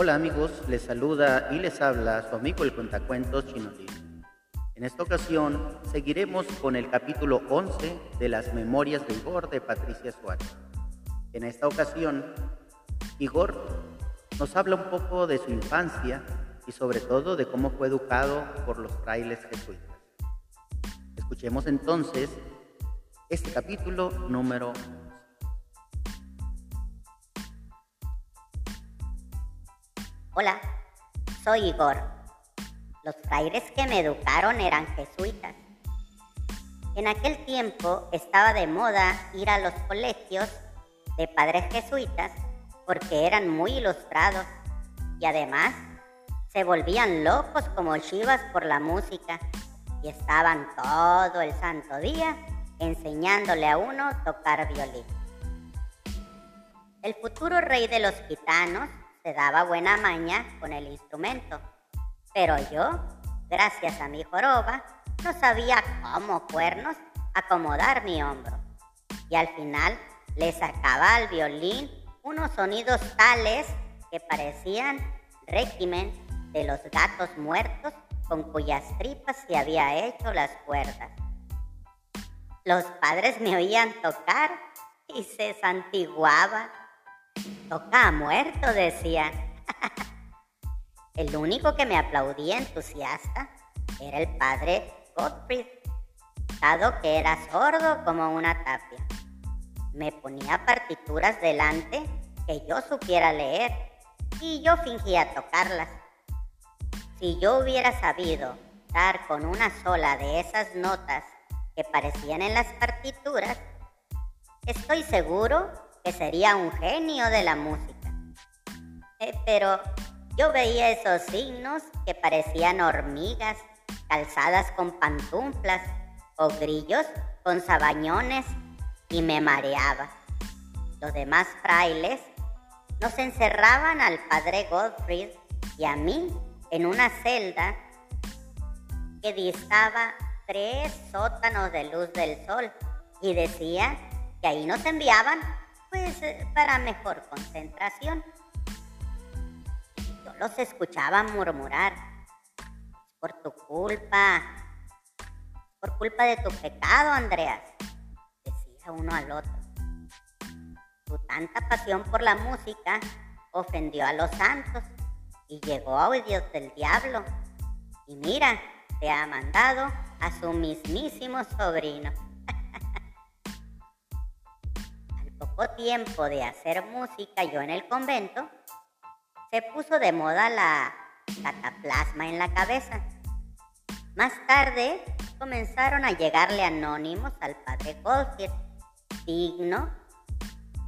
Hola amigos, les saluda y les habla su amigo el cuentacuentos Chinolín. En esta ocasión seguiremos con el capítulo 11 de las Memorias de Igor de Patricia Suárez. En esta ocasión, Igor nos habla un poco de su infancia y sobre todo de cómo fue educado por los frailes jesuitas. Escuchemos entonces este capítulo número Hola, soy Igor. Los frailes que me educaron eran jesuitas. En aquel tiempo estaba de moda ir a los colegios de padres jesuitas porque eran muy ilustrados y además se volvían locos como chivas por la música y estaban todo el santo día enseñándole a uno tocar violín. El futuro rey de los gitanos se daba buena maña con el instrumento, pero yo, gracias a mi joroba, no sabía cómo cuernos acomodar mi hombro. Y al final le sacaba al violín unos sonidos tales que parecían régimen de los gatos muertos con cuyas tripas se había hecho las cuerdas. Los padres me oían tocar y se santiguaban Toca muerto, decían. el único que me aplaudía entusiasta era el padre Gottfried, dado que era sordo como una tapia. Me ponía partituras delante que yo supiera leer y yo fingía tocarlas. Si yo hubiera sabido dar con una sola de esas notas que parecían en las partituras, estoy seguro sería un genio de la música. Eh, pero yo veía esos signos que parecían hormigas calzadas con pantuflas o grillos con sabañones y me mareaba. Los demás frailes nos encerraban al padre Gottfried y a mí en una celda que distaba tres sótanos de luz del sol y decía que ahí nos enviaban pues eh, para mejor concentración. Yo los escuchaba murmurar, por tu culpa, por culpa de tu pecado, Andreas, decía uno al otro. Tu tanta pasión por la música ofendió a los santos y llegó a oídos del diablo. Y mira, te ha mandado a su mismísimo sobrino. Tiempo de hacer música yo en el convento, se puso de moda la cataplasma en la cabeza. Más tarde comenzaron a llegarle anónimos al padre Goldfield, digno,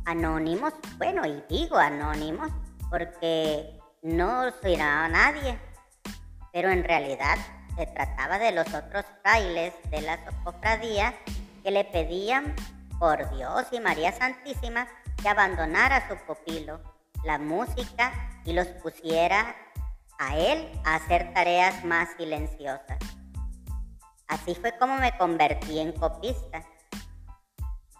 anónimos, bueno, y digo anónimos porque no soy a nadie, pero en realidad se trataba de los otros frailes de la cofradía que le pedían por Dios y María Santísima, que abandonara su pupilo la música y los pusiera a él a hacer tareas más silenciosas. Así fue como me convertí en copista.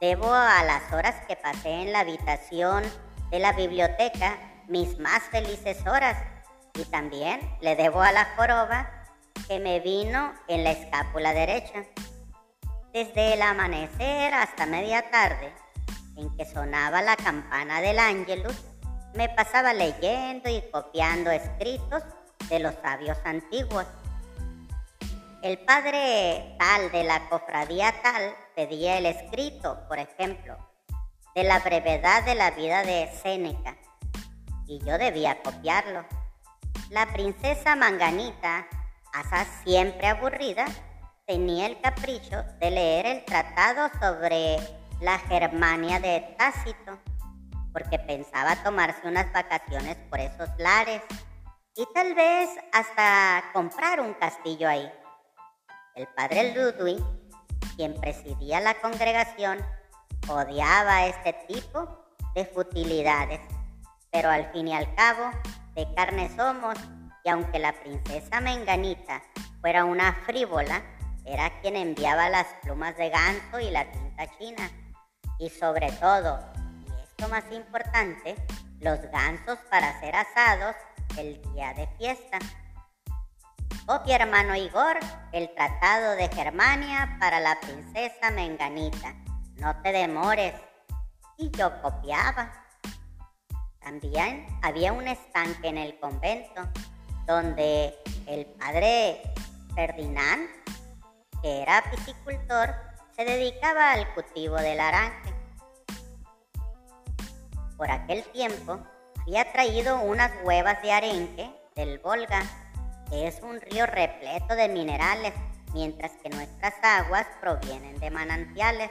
Debo a las horas que pasé en la habitación de la biblioteca mis más felices horas y también le debo a la joroba que me vino en la escápula derecha. Desde el amanecer hasta media tarde, en que sonaba la campana del ángelus, me pasaba leyendo y copiando escritos de los sabios antiguos. El padre tal de la cofradía tal pedía el escrito, por ejemplo, de la brevedad de la vida de Séneca, y yo debía copiarlo. La princesa Manganita, asa siempre aburrida, tenía el capricho de leer el tratado sobre la Germania de Tácito, porque pensaba tomarse unas vacaciones por esos lares y tal vez hasta comprar un castillo ahí. El padre Ludwig, quien presidía la congregación, odiaba este tipo de futilidades, pero al fin y al cabo, de carne somos, y aunque la princesa Menganita fuera una frívola, era quien enviaba las plumas de ganso y la tinta china. Y sobre todo, y esto más importante, los gansos para ser asados el día de fiesta. Copia hermano Igor el tratado de Germania para la princesa Menganita. No te demores. Y yo copiaba. También había un estanque en el convento donde el padre Ferdinand, que era piscicultor, se dedicaba al cultivo del aranje. Por aquel tiempo había traído unas huevas de arenque del Volga, que es un río repleto de minerales, mientras que nuestras aguas provienen de manantiales.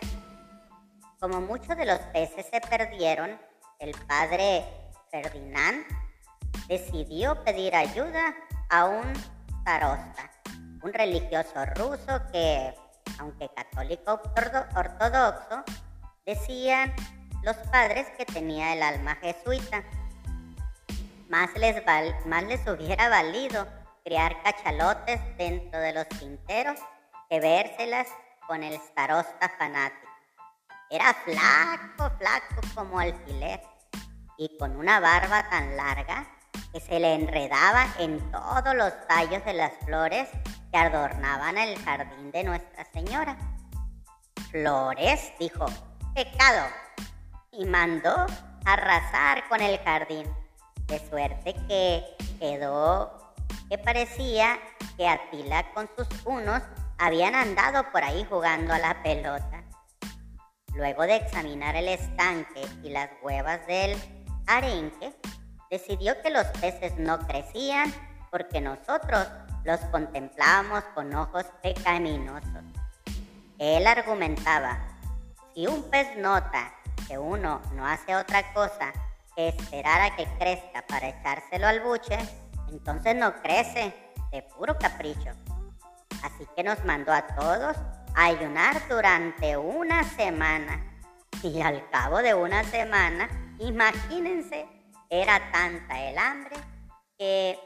Como muchos de los peces se perdieron, el padre Ferdinand decidió pedir ayuda a un starosta, un religioso ruso que, aunque católico ortodoxo, decían los padres que tenía el alma jesuita. Más les, más les hubiera valido criar cachalotes dentro de los quinteros que vérselas con el starosta fanático. Era flaco, flaco como alfiler y con una barba tan larga que se le enredaba en todos los tallos de las flores que adornaban el jardín de Nuestra Señora. Flores, dijo, pecado, y mandó arrasar con el jardín, de suerte que quedó que parecía que Atila con sus unos habían andado por ahí jugando a la pelota. Luego de examinar el estanque y las huevas del arenque, decidió que los peces no crecían porque nosotros los contemplábamos con ojos pecaminosos. Él argumentaba, si un pez nota que uno no hace otra cosa que esperar a que crezca para echárselo al buche, entonces no crece de puro capricho. Así que nos mandó a todos ayunar durante una semana. Y al cabo de una semana Imagínense, era tanta el hambre que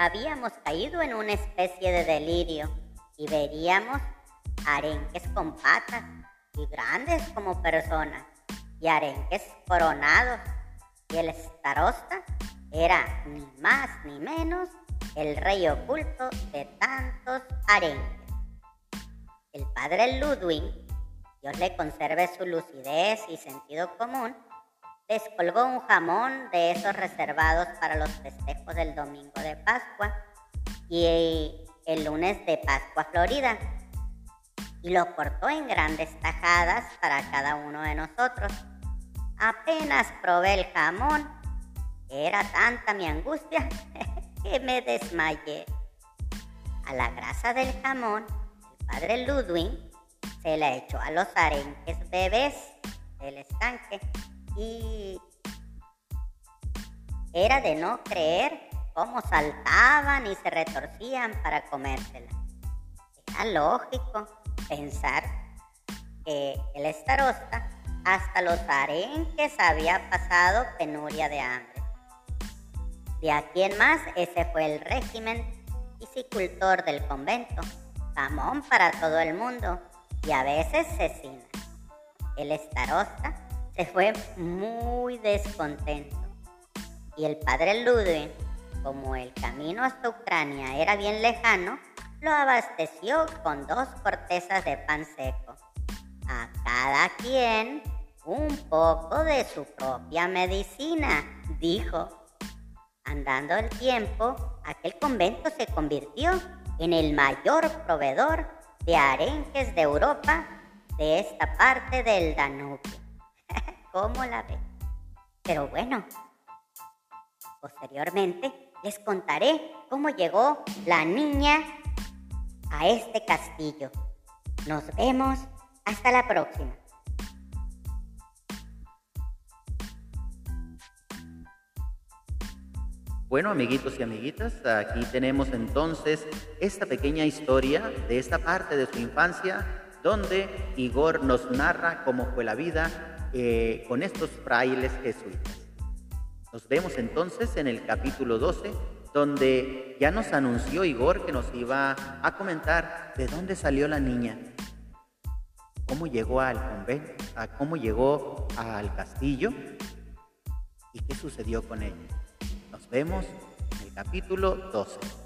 habíamos caído en una especie de delirio y veríamos arenques con patas y grandes como personas y arenques coronados y el starosta era ni más ni menos el rey oculto de tantos arenques. El padre Ludwig, Dios le conserve su lucidez y sentido común, descolgó un jamón de esos reservados para los festejos del domingo de Pascua y el lunes de Pascua Florida y lo cortó en grandes tajadas para cada uno de nosotros. Apenas probé el jamón, era tanta mi angustia que me desmayé. A la grasa del jamón, el padre Ludwig se la echó a los arenques bebés del estanque y era de no creer cómo saltaban y se retorcían para comérsela. Era lógico pensar que el estarosta hasta los arenques había pasado penuria de hambre. De aquí en más, ese fue el régimen piscicultor del convento, jamón para todo el mundo y a veces cecina. El estarosta se fue muy descontento. Y el padre Ludwig, como el camino hasta Ucrania era bien lejano, lo abasteció con dos cortezas de pan seco. A cada quien un poco de su propia medicina, dijo. Andando el tiempo, aquel convento se convirtió en el mayor proveedor de arenques de Europa de esta parte del Danubio cómo la ve. Pero bueno, posteriormente les contaré cómo llegó la niña a este castillo. Nos vemos hasta la próxima. Bueno, amiguitos y amiguitas, aquí tenemos entonces esta pequeña historia de esta parte de su infancia donde Igor nos narra cómo fue la vida eh, con estos frailes jesuitas. Nos vemos entonces en el capítulo 12, donde ya nos anunció Igor que nos iba a comentar de dónde salió la niña, cómo llegó al convento, a cómo llegó al castillo y qué sucedió con ella. Nos vemos Capítulo 12.